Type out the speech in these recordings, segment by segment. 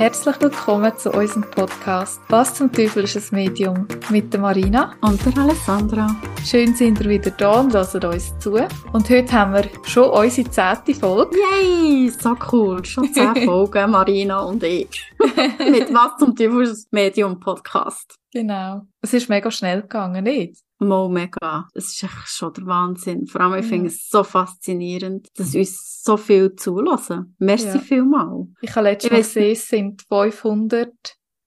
Herzlich willkommen zu unserem Podcast Was zum Teufel ist ein Medium mit der Marina und der Alessandra. Schön sind ihr wieder da und hören uns zu. Und heute haben wir schon unsere zehnte Folge. Yay, so cool. Schon zehn Folgen, Marina und ich. mit Was zum Teufel ist ein Medium Podcast. Genau. Es ist mega schnell gegangen, nicht? Mo mega. Es ist echt schon der Wahnsinn. Vor allem, ich ja. finde es so faszinierend, dass uns so viel zulassen. Merci ja. vielmal. Ich habe letztes Mal gesehen, es sind 500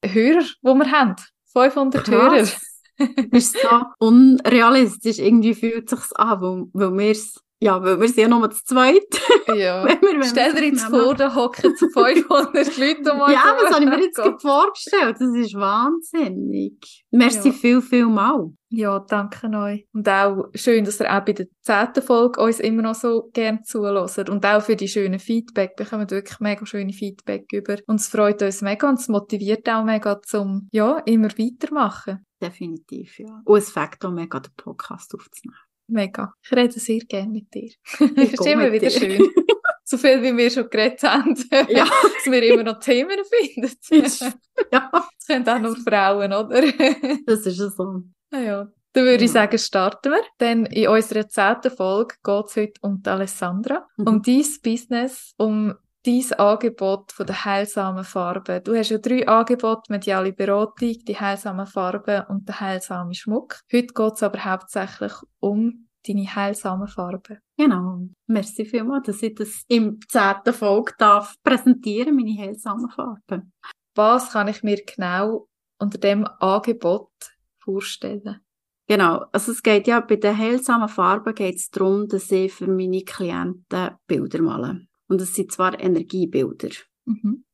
Hörer, die wir haben. 500 Krass. Hörer. das ist so unrealistisch. Irgendwie fühlt es sich an, weil, weil wir es ja, weil wir sind ja nur zu zweit. Ja. wenn wir, wenn Stell dir jetzt vor, da hocken 500 Leute mal Ja, das habe ich mir jetzt gerade vorgestellt. Das ist wahnsinnig. Merci ja. viel, viel mal. Ja, danke euch. Und auch schön, dass ihr auch bei der zehnten Folge uns immer noch so gern zulässt. Und auch für die schönen Feedback. Wir bekommen wirklich mega schöne Feedback über. Und es freut uns mega und es motiviert auch mega zum, ja, immer weitermachen. Definitiv, ja. Und es fängt auch mega, den Podcast aufzunehmen. Mega. Ich rede sehr gerne mit dir. Es ist immer wieder dir. schön. so viel, wie wir schon geredet haben, ja. dass wir immer noch Themen finden. ja. Das können auch nur Frauen, oder? das ist so. Ah, ja. Dann würde ich sagen, starten wir. Denn in unserer zehnten Folge geht es heute um die Alessandra, mhm. um dein Business, um dein Angebot von der heilsamen Farbe. Du hast ja drei Angebote, mediale Beratung, die heilsamen Farben und der heilsame Schmuck. Heute geht es aber hauptsächlich um deine heilsamen Farben. Genau. Merci vielmals, dass ich das im zehnten Folge darf präsentieren, meine heilsamen Farben. Was kann ich mir genau unter dem Angebot vorstellen? Genau, also es geht ja bei den heilsamen Farben geht es darum, dass ich für meine Klienten Bilder male. Und es sind zwar Energiebilder, mhm.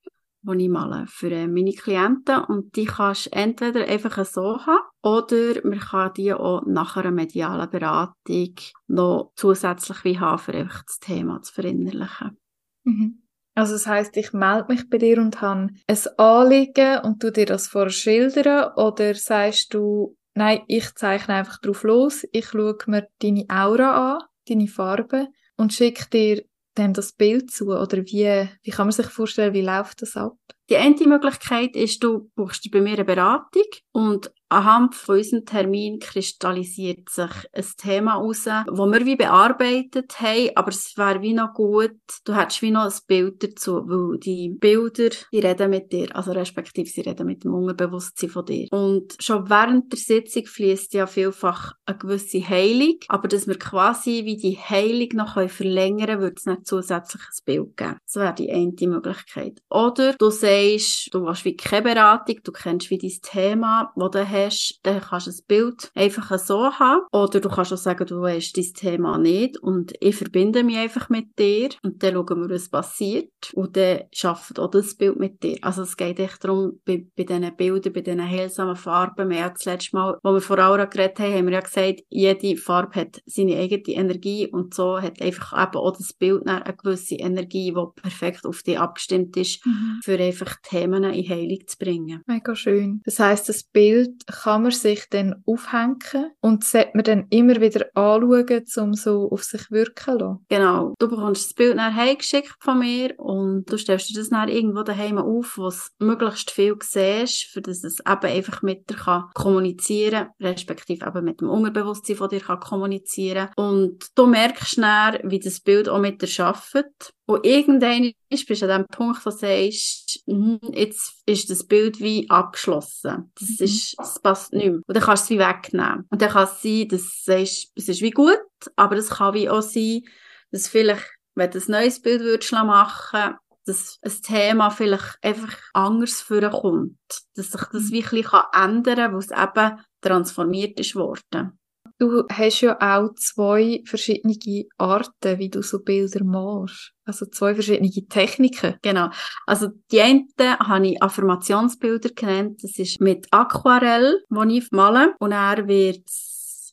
die ich male für äh, meine Klienten. Und die kannst du entweder einfach so haben oder man kann die auch nach einer medialen Beratung noch zusätzlich wie haben, für einfach das Thema zu verinnerlichen. Mhm. Also das heißt, ich melde mich bei dir und habe ein Anliegen und du dir das vorher schildern oder sagst du, nein, ich zeichne einfach drauf los, ich schaue mir deine Aura an, deine Farbe und schicke dir dann das Bild zu? Oder wie, wie kann man sich vorstellen, wie läuft das ab? Die eine Möglichkeit ist, du buchst bei mir eine Beratung und anhand von unserem Termin kristallisiert sich ein Thema raus, wo wir wie bearbeitet haben, aber es wäre wie noch gut, du hättest wie noch ein Bild dazu, weil die Bilder, die reden mit dir, also respektive sie reden mit dem Unterbewusstsein von dir. Und schon während der Sitzung fließt ja vielfach eine gewisse Heilung, aber dass wir quasi wie die Heilung noch verlängern können, würde es nicht zusätzlich ein Bild geben. Das wäre die eine Möglichkeit. Oder du sagst, du hast wie keine Beratung, du kennst wie dein Thema, das du hast, hast, dann kannst du ein Bild einfach so haben. Oder du kannst auch sagen, du weißt dein Thema nicht und ich verbinde mich einfach mit dir und dann schauen wir, was passiert und dann schafft auch das Bild mit dir. Also es geht echt darum, bei, bei diesen Bildern, bei diesen heilsamen Farben, wir haben das letzte Mal, wo wir vor Aura geredet haben, haben wir ja gesagt, jede Farbe hat seine eigene Energie und so hat einfach eben auch das Bild eine gewisse Energie, die perfekt auf dich abgestimmt ist, mhm. für einfach Themen in Heilung zu bringen. Mega schön. Das heißt, das Bild kann man sich dann aufhängen und sollte man dann immer wieder anschauen, um so auf sich wirken zu lassen. Genau. Du bekommst das Bild nachher heimgeschickt von mir und du stellst dir das dann irgendwo daheim auf, wo du möglichst viel siehst, für dass es eben einfach mit dir kann kommunizieren respektive eben mit dem Unterbewusstsein von dir kann kommunizieren Und du merkst dann, wie das Bild auch mit dir arbeitet und irgendwann bist du an dem Punkt, wo du sagst, hm, jetzt ist das Bild wie abgeschlossen. Das, mhm. ist, das passt nicht mehr. Und dann kannst du es wie wegnehmen. Und dann kann es sein, dass du sagst, es ist wie gut, aber es kann wie auch sein, dass vielleicht, wenn du ein neues Bild würdest machen dass ein Thema vielleicht einfach anders vorkommt. Dass sich das mhm. wie ein bisschen ändern kann, weil es eben transformiert ist worden. Du hast ja auch zwei verschiedene Arten, wie du so Bilder machst. Also zwei verschiedene Techniken. Genau. Also die eine habe ich Affirmationsbilder genannt. Das ist mit Aquarell, wo ich male. Und er wird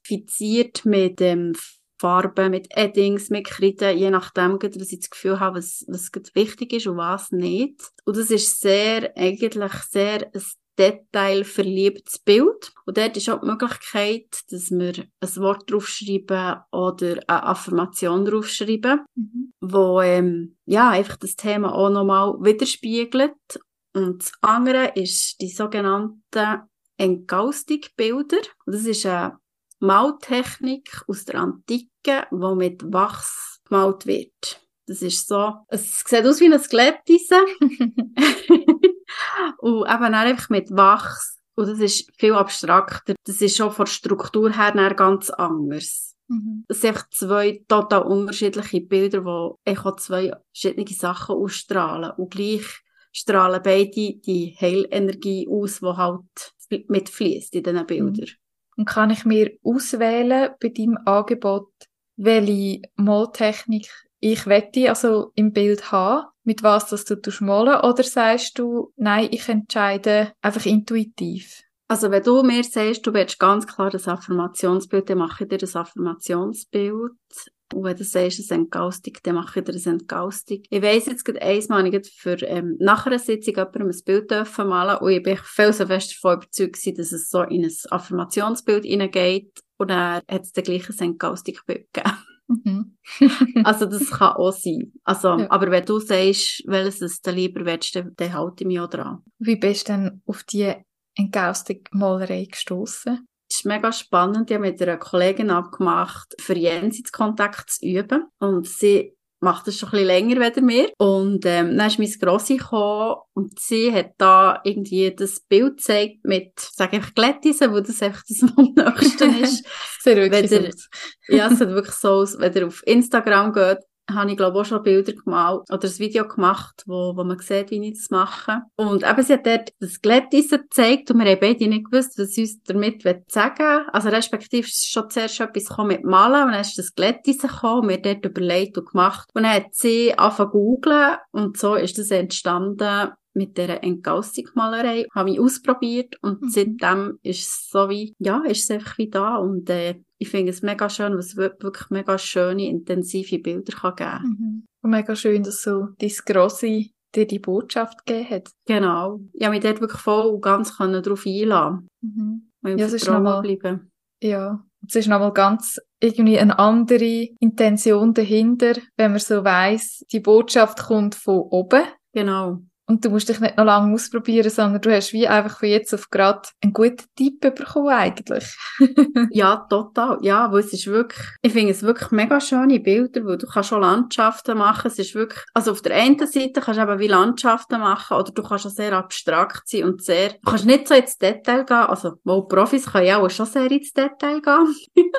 fixiert mit dem Farben, mit Eddings, mit Kreide, je nachdem, dass ich das Gefühl habe, was, was wichtig ist und was nicht. Und das ist sehr, eigentlich sehr ein detailverliebtes Bild. Und dort ist auch die Möglichkeit, dass wir ein Wort draufschreiben oder eine Affirmation draufschreiben, mhm. wo ähm, ja, einfach das Thema auch nochmal widerspiegelt. Und das andere ist die sogenannten Enkaustikbilder. Das ist eine Maltechnik aus der Antike, die mit Wachs gemalt wird. Das ist so, es sieht aus wie ein Skeletteisen. und eben einfach mit Wachs. Und das ist viel abstrakter. Das ist schon von der Struktur her ganz anders. Mhm. Das sind einfach zwei total unterschiedliche Bilder, die auch zwei verschiedene Sachen ausstrahlen. Und gleich strahlen beide die Heilenergie aus, die halt mitfließt in diesen Bildern. Mhm. Und kann ich mir auswählen bei deinem Angebot, welche Maltechnik ich wette also im Bild haben, mit was das du malen oder sagst du, nein, ich entscheide einfach intuitiv? Also wenn du mir sagst, du willst ganz klar das Affirmationsbild, dann mache ich dir das Affirmationsbild. Und wenn du sagst, ein Entgaustig, dann mache ich dir ein Entgaustig. Ich weiss jetzt gerade einmal, ich für ähm, nach einer Sitzung jemandem ein Bild dürfen malen und ich bin viel so fest davon überzeugt dass es so in ein Affirmationsbild hineingeht und dann hat es dann gleich ein Entgaustig-Bild gegeben. Mhm. also das kann auch sein. Also, ja. aber wenn du sagst, welches du lieber willst, dann, dann halte ich mich auch dran. Wie bist du denn auf die Engaustig-Malerei gestossen? Es ist mega spannend. Ich habe mit einer Kollegin abgemacht, für Jenseitskontakt zu üben. Und sie macht das schon ein bisschen länger als mir. Und ähm, dann ist meine Grossi gekommen und sie hat da irgendwie das Bild gezeigt mit, sage ich, Glättisen, wo das einfach das am nächsten ist. Sehr wirklich Ja, es sieht wirklich so aus, wenn ihr auf Instagram geht, habe ich glaube auch schon Bilder gemalt oder ein Video gemacht, wo, wo man sieht, wie ich das mache. Und eben, sie hat dort das Glätteisen gezeigt und wir haben beide nicht gewusst, was sie uns damit sagen will. Also respektive ist schon zuerst etwas mit Malen und dann ist das Glätteisen gekommen und wir dort überlegt und gemacht. Und dann hat sie angefangen zu googlen und so ist das entstanden mit dieser Entgaustigmalerei. Habe ich ausprobiert und mhm. seitdem ist es so wie, ja, ist es einfach wie da und äh, ich finde es mega schön, was es wirklich mega schöne, intensive Bilder kann geben mhm. Und mega schön, dass so dein Grosse dir die Botschaft gegeben hat. Genau. Habe mich dort wirklich voll und ganz darauf einlassen mhm. Und ja, es ist nochmal, bleiben. Ja, es ist nochmal ganz irgendwie eine andere Intention dahinter, wenn man so weiss, die Botschaft kommt von oben. Genau. Und du musst dich nicht noch lange ausprobieren, sondern du hast wie einfach von jetzt auf gerade einen guten Tipp bekommen eigentlich. ja, total. Ja, wo es ist wirklich, ich finde es wirklich mega schöne Bilder, wo du kannst schon Landschaften machen. Es ist wirklich, also auf der einen Seite kannst du eben wie Landschaften machen oder du kannst auch sehr abstrakt sein und sehr, du kannst nicht so ins Detail gehen. Also, wo Profis können ja auch schon sehr ins Detail gehen.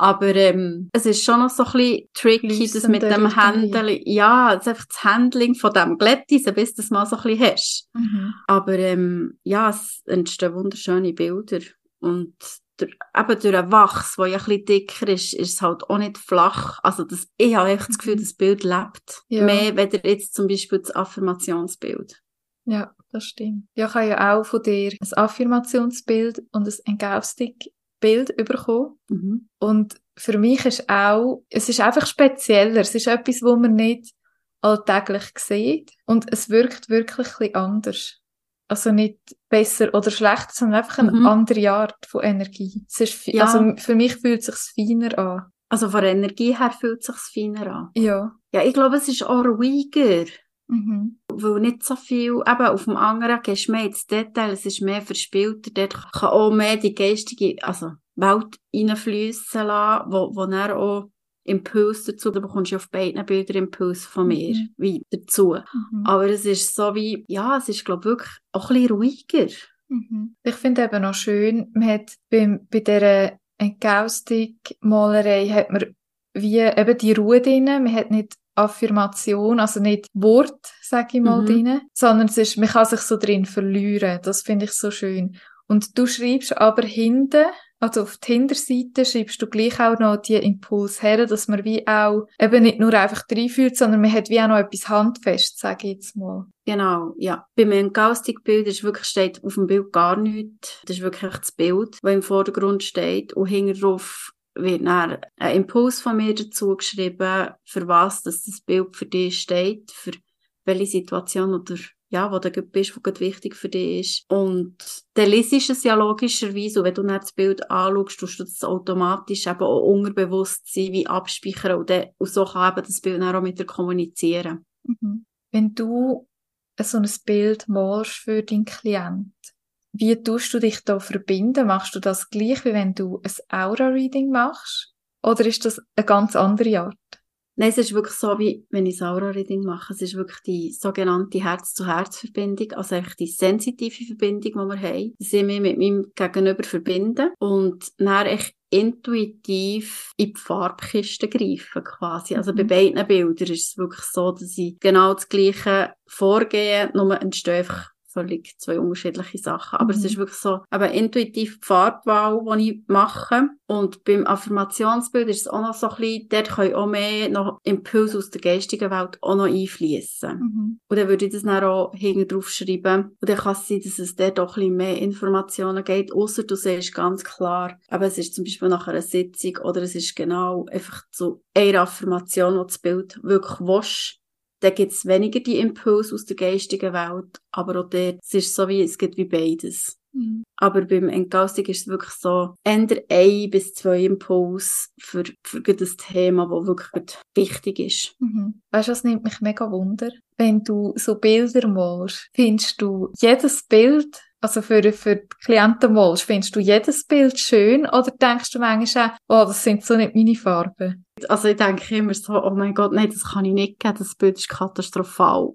Aber ähm, es ist schon noch so ein bisschen tricky, das mit dem Handling, ja, das einfach das Handling von dem Glättisen, bis du das mal so ein bisschen hast. Mhm. Aber ähm, ja, es entstehen wunderschöne Bilder. Und der, eben durch einen Wachs, der ja ein bisschen dicker ist, ist es halt auch nicht flach. Also das, ich habe echt das Gefühl, mhm. das Bild lebt. Ja. Mehr, weder jetzt zum Beispiel das Affirmationsbild. Ja, das stimmt. Ja, ich habe ja auch von dir ein Affirmationsbild und ein Engaustik Bild bekommen. Mhm. Und für mich ist auch, es ist einfach spezieller. Es ist etwas, wo man nicht alltäglich sieht. Und es wirkt wirklich ein bisschen anders. Also nicht besser oder schlechter, sondern einfach eine mhm. andere Art von Energie. Es ist, ja. Also für mich fühlt es sich feiner an. Also von der Energie her fühlt es sich feiner an? Ja. Ja, ich glaube, es ist auch ruhiger. Mhm. Weil nicht so viel, eben auf dem anderen gehst du mehr ins Detail, es ist mehr verspielter, dort kann auch mehr die geistige, also Welt reinfließen lassen, wo, wo dann auch Impuls dazu, da bekommst du auf beiden Bildern Impuls von mir mhm. wie dazu. Mhm. Aber es ist so wie, ja, es ist glaube ich wirklich auch ein bisschen ruhiger. Mhm. Ich finde eben auch schön, man hat bei, bei dieser Engaustik-Malerei hat man wie eben die Ruhe drin, man hat nicht Affirmation, also nicht Wort, sage ich mal, mhm. drin, sondern es ist, man kann sich so drin verlieren. Das finde ich so schön. Und du schreibst aber hinten, also auf die Hinterseite schreibst du gleich auch noch die Impuls her, dass man wie auch eben nicht nur einfach reinfühlt, sondern man hat wie auch noch etwas handfest, sage ich jetzt mal. Genau, ja. Bei meinem Gaustig-Bild ist wirklich, steht auf dem Bild gar nichts. Das ist wirklich das Bild, das im Vordergrund steht und hinten drauf wird dann ein Impuls von mir dazu geschrieben, für was dass das Bild für dich steht, für welche Situation oder ja, wo du bist, wo wichtig für dich ist. Und dann liest es ja logischerweise, und wenn du dann das Bild anschaust, tust du das automatisch eben auch unterbewusst sein, wie abspeichern und, dann, und so kann eben das Bild dann auch mit dir kommunizieren. Mhm. Wenn du so ein Bild malst für deinen Klient, wie tust du dich da verbinden? Machst du das gleich, wie wenn du ein Aura-Reading machst? Oder ist das eine ganz andere Art? Nein, es ist wirklich so, wie wenn ich Aura-Reading mache. Es ist wirklich die sogenannte Herz-zu-Herz-Verbindung, also eigentlich die sensitive Verbindung, die wir haben, dass ich mich mit meinem Gegenüber verbinden und dann echt intuitiv in die Farbkiste greifen, quasi. Also mhm. bei beiden Bildern ist es wirklich so, dass ich genau das Gleiche vorgehe, nur entsteht einfach völlig zwei unterschiedliche Sachen. Aber mhm. es ist wirklich so, aber intuitiv die Farbwahl, die ich mache. Und beim Affirmationsbild ist es auch noch so ein bisschen, dort können auch mehr noch Impulse aus der geistigen Welt auch noch einfließen. Mhm. Und dann würde ich das dann auch hinten drauf schreiben. Und dann kann es sein, dass es dort auch ein bisschen mehr Informationen gibt, außer du siehst ganz klar, aber es ist zum Beispiel nach einer Sitzung oder es ist genau einfach so eine Affirmation, die das Bild wirklich willst, dann gibt es weniger die Impulse aus der geistigen Welt, aber auch dort, es ist so wie, es gibt wie beides. Mhm. Aber beim Entgaustung ist es wirklich so, ändert ein bis zwei Impulse für, für das Thema, das wirklich wichtig ist. Mhm. Weißt du, das nimmt mich mega wunder. Wenn du so Bilder malst, findest du jedes Bild also für, für die Klienten malst, findest du jedes Bild schön oder denkst du manchmal auch, oh, das sind so nicht meine Farben? Also ich denke immer so, oh mein Gott, nein, das kann ich nicht geben, das Bild ist katastrophal.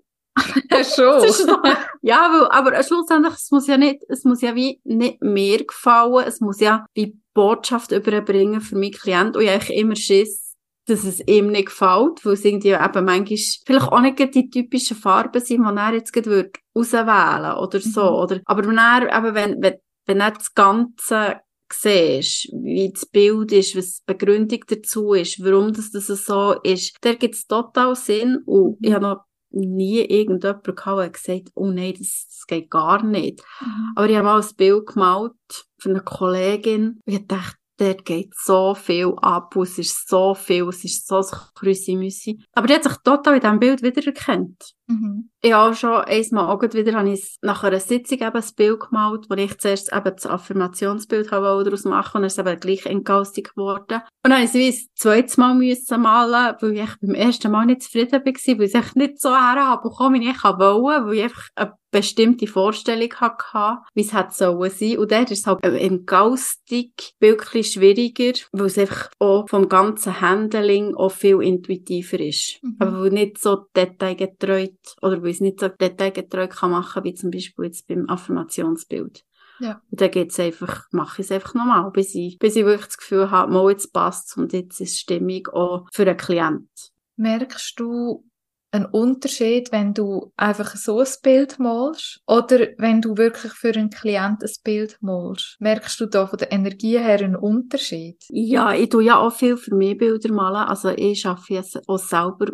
Schon. so, ja, weil, aber schlussendlich, es muss ja nicht, es muss ja wie nicht mir gefallen, es muss ja die Botschaft überbringen für meinen Klienten und ich habe immer Schiss, dass es ihm nicht gefällt, weil es irgendwie eben manchmal vielleicht auch nicht die typischen Farben sind, die er jetzt gerade auswählen oder so. Mhm. Oder, aber wenn er, eben, wenn, wenn, wenn er das Ganze siehst, wie das Bild ist, was die Begründung dazu ist, warum das, das so ist, da gibt es total Sinn und ich habe noch nie irgendjemand gehabt, der gesagt oh nein, das, das geht gar nicht. Mhm. Aber ich habe mal ein Bild gemalt für eine Kollegin und ich dachte, dort geht so viel ab, es ist so viel, es ist so Krüsi-Müsi. Aber die hat sich total in diesem Bild wiedererkannt. Mhm. Ich habe schon einmal auch wieder habe ich nach einer Sitzung eben ein Bild gemalt, wo ich zuerst eben das Affirmationsbild habe daraus machen und dann ist es eben gleich entgaustig geworden. Und dann musste ich es ein zweites Mal müssen malen, weil ich beim ersten Mal nicht zufrieden war, weil ich es nicht so herbekommen wie ich wollte, weil ich einfach bestimmte Vorstellung hatte, wie es hätte sollen sein. Und dort ist es halt entgaustig wirklich schwieriger, weil es einfach auch vom ganzen Handling auch viel intuitiver ist. Mhm. Aber weil nicht so detailgetreu oder weil es nicht so detailgetreu kann machen, wie zum Beispiel jetzt beim Affirmationsbild. Ja. Und dann geht's einfach, mache ich es einfach nochmal, bis ich, bis ich wirklich das Gefühl habe, mal jetzt passt und jetzt ist Stimmung auch für einen Klient. Merkst du einen Unterschied, wenn du einfach so ein Bild malst oder wenn du wirklich für einen Klient ein Bild malst? Merkst du da von der Energie her einen Unterschied? Ja, ich tue ja auch viel für mich Bilder malen. Also ich arbeite auch selber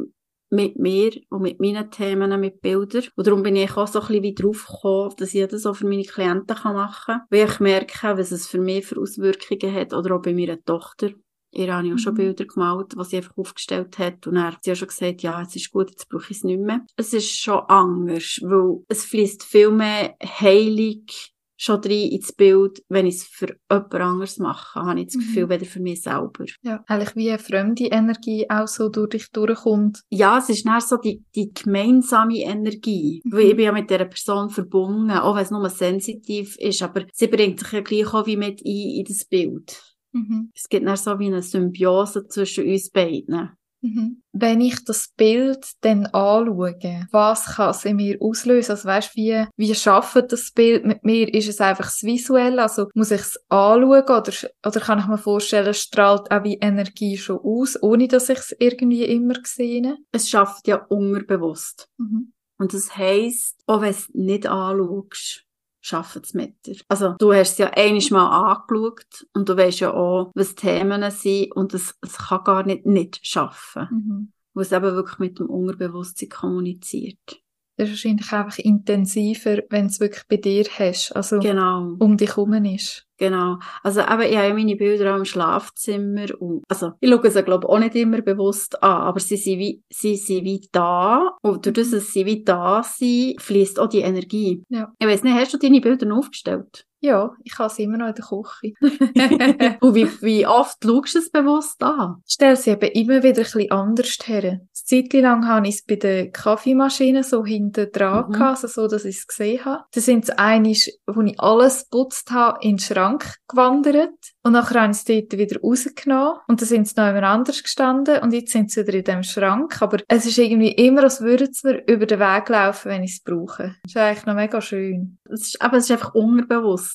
mit mir und mit meinen Themen, mit Bildern. Und darum bin ich auch so ein bisschen wie drauf gekommen, dass ich das auch für meine Klienten machen kann. Weil ich merke, was es für mich für Auswirkungen hat oder auch bei meiner Tochter. Ihr habe ich auch schon mhm. Bilder gemalt, die sie einfach aufgestellt hat. Und er hat sie auch schon gesagt, ja, es ist gut, jetzt brauche ich es nicht mehr. Es ist schon anders, weil es fließt viel mehr heilig schon rein ins Bild, wenn ich es für jemand anderes mache, habe ich das Gefühl, mhm. weder für mich selber. Ja, eigentlich wie eine fremde Energie auch so durch dich durchkommt. Ja, es ist dann so die, die gemeinsame Energie, mhm. weil ich bin ja mit dieser Person verbunden, auch wenn es nur sensitiv ist, aber sie bringt sich ja gleich auch wie mit ein in das Bild. Mhm. Es gibt dann so wie eine Symbiose zwischen uns beiden. Mhm. Wenn ich das Bild dann anschaue, was kann es in mir auslösen? Also weißt, wie, wie schafft das Bild mit mir? Ist es einfach das Visuelle? Also muss ich es anschauen oder, oder kann ich mir vorstellen, es strahlt auch wie Energie schon aus, ohne dass ich es irgendwie immer sehe? Es schafft ja unterbewusst. Mhm. Und das heisst, auch wenn du es nicht anschaust, schaffen es mit dir. Also, du hast es ja einiges Mal angeschaut und du weißt ja auch, was Themen sind und es, es kann gar nicht nicht schaffen. Mhm. Weil es eben wirklich mit dem Unterbewusstsein kommuniziert. Das ist wahrscheinlich einfach intensiver, wenn es wirklich bei dir hast, also genau. um dich herum ist. Genau. Also eben, ich habe meine Bilder auch im Schlafzimmer und, also, ich schaue sie, glaube ich, auch nicht immer bewusst an, aber sie sind wie, sie sind wie da und durch das, dass sie wie da sind, fließt auch die Energie. Ja. Ich weiss nicht, hast du deine Bilder aufgestellt? Ja, ich habe sie immer noch in der Küche. Und wie, wie oft schaust du es bewusst an? Ich stelle sie eben immer wieder ein bisschen anders her. Eine Zeit lang habe ich es bei der Kaffeemaschine so hinten dran Mhm. gehabt, also so, dass ich es gesehen habe. Da sind es einisch, wo ich alles geputzt habe, in den Schrank gewandert. Und nachher habe ich es dort wieder rausgenommen. Und dann sind sie noch jemand anders gestanden. Und jetzt sind sie wieder in dem Schrank. Aber es ist irgendwie immer, als würden sie mir über den Weg laufen, wenn ich es brauche. Das ist eigentlich noch mega schön. Es ist, aber es ist einfach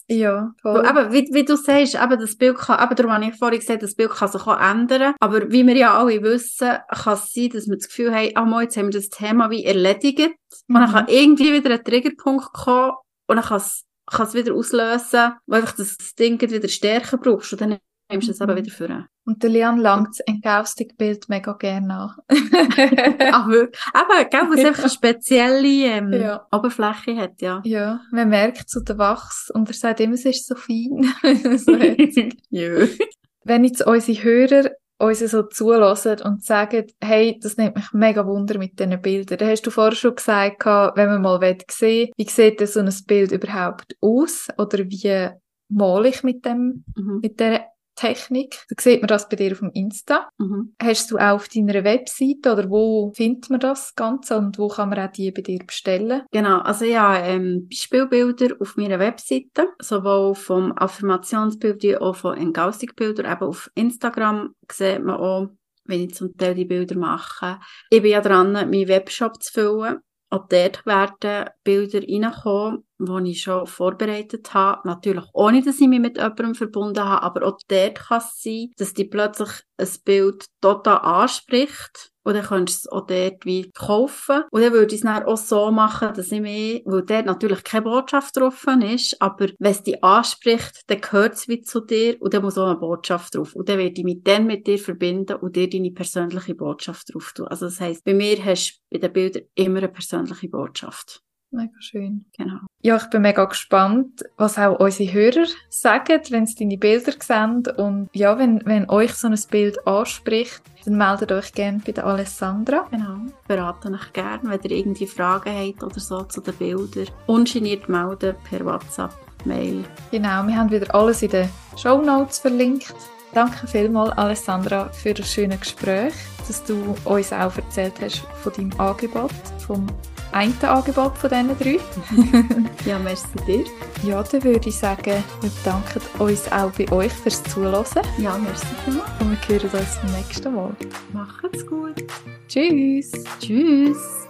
Ja, voll. Weil Eben, wie, wie du sagst, eben das Bild kann, eben darum habe ich vorhin gesagt, das Bild kann sich auch ändern. Aber wie wir ja alle wissen, kann es sein, dass wir das Gefühl haben, ah, mal, jetzt haben wir das Thema wie erledigt. Und dann Mhm. kann irgendwie wieder ein Triggerpunkt kommen und dann kann es, kann es wieder auslösen, weil einfach das, das Ding wieder stärker brauchst und dann nimmst Mhm. eben wieder vor. Und der Lian langt das Engaustic-Bild mega gerne nach. Ach, wirklich? Eben, gell, weil es einfach eine spezielle ähm, Ja. Oberfläche hat, ja. Ja, man merkt so den Wachs und er sagt immer, es ist so fein. so. Jö. Wenn jetzt unsere Hörer uns so zulassen und sagen, hey, das nimmt mich mega Wunder mit diesen Bildern. Da hast du vorher schon gesagt, wenn man mal sehen will, wie sieht denn so ein Bild überhaupt aus? Oder wie male ich mit dem, Mhm. mit dieser Technik? Da sieht man das bei dir auf dem Insta. Mhm. Hast du auch auf deiner Webseite oder wo findet man das Ganze und wo kann man auch die bei dir bestellen? Genau, also ja, ähm, Beispielbilder auf meiner Webseite, sowohl vom Affirmationsbild wie auch von Engaustic-Bildern. Eben auf Instagram sieht man auch, wenn ich zum Teil die Bilder mache. Ich bin ja dran, meinen Webshop zu füllen. Auch dort werden Bilder reinkommen, die ich schon vorbereitet habe. Natürlich ohne, dass ich mich mit jemandem verbunden habe, aber auch dort kann es sein, dass die plötzlich ein Bild total anspricht. Und dann könntest du es auch dort wie kaufen. Und dann würde ich es dann auch so machen, dass ich mich, weil dort natürlich keine Botschaft drauf ist, aber wenn es dich anspricht, dann gehört es wie zu dir und dann muss auch eine Botschaft drauf. Und dann werde ich mich dann mit dir verbinden und dir deine persönliche Botschaft drauf tun. Also das heisst, bei mir hast du bei den Bildern immer eine persönliche Botschaft. Mega schön. Genau. Ja, ich bin mega gespannt, was auch unsere Hörer sagen, wenn sie deine Bilder sehen. Und ja, wenn, wenn euch so ein Bild anspricht, dann meldet euch gerne bei der Alessandra. Genau. Beraten euch gerne, wenn ihr irgendwie Fragen habt oder so zu den Bildern. Ungeniert melden per WhatsApp, Mail. Genau, wir haben wieder alles in den Show Notes verlinkt. Danke vielmals, Alessandra, für das schöne Gespräch, dass du uns auch erzählt hast von deinem Angebot, vom einen Angebot von diesen drei. Ja, merci dir. Ja, dann würde ich sagen, wir bedanken uns auch bei euch fürs Zuhören Ja, merci vielmals. und wir hören uns beim nächsten Mal. Macht's gut. Tschüss! Tschüss.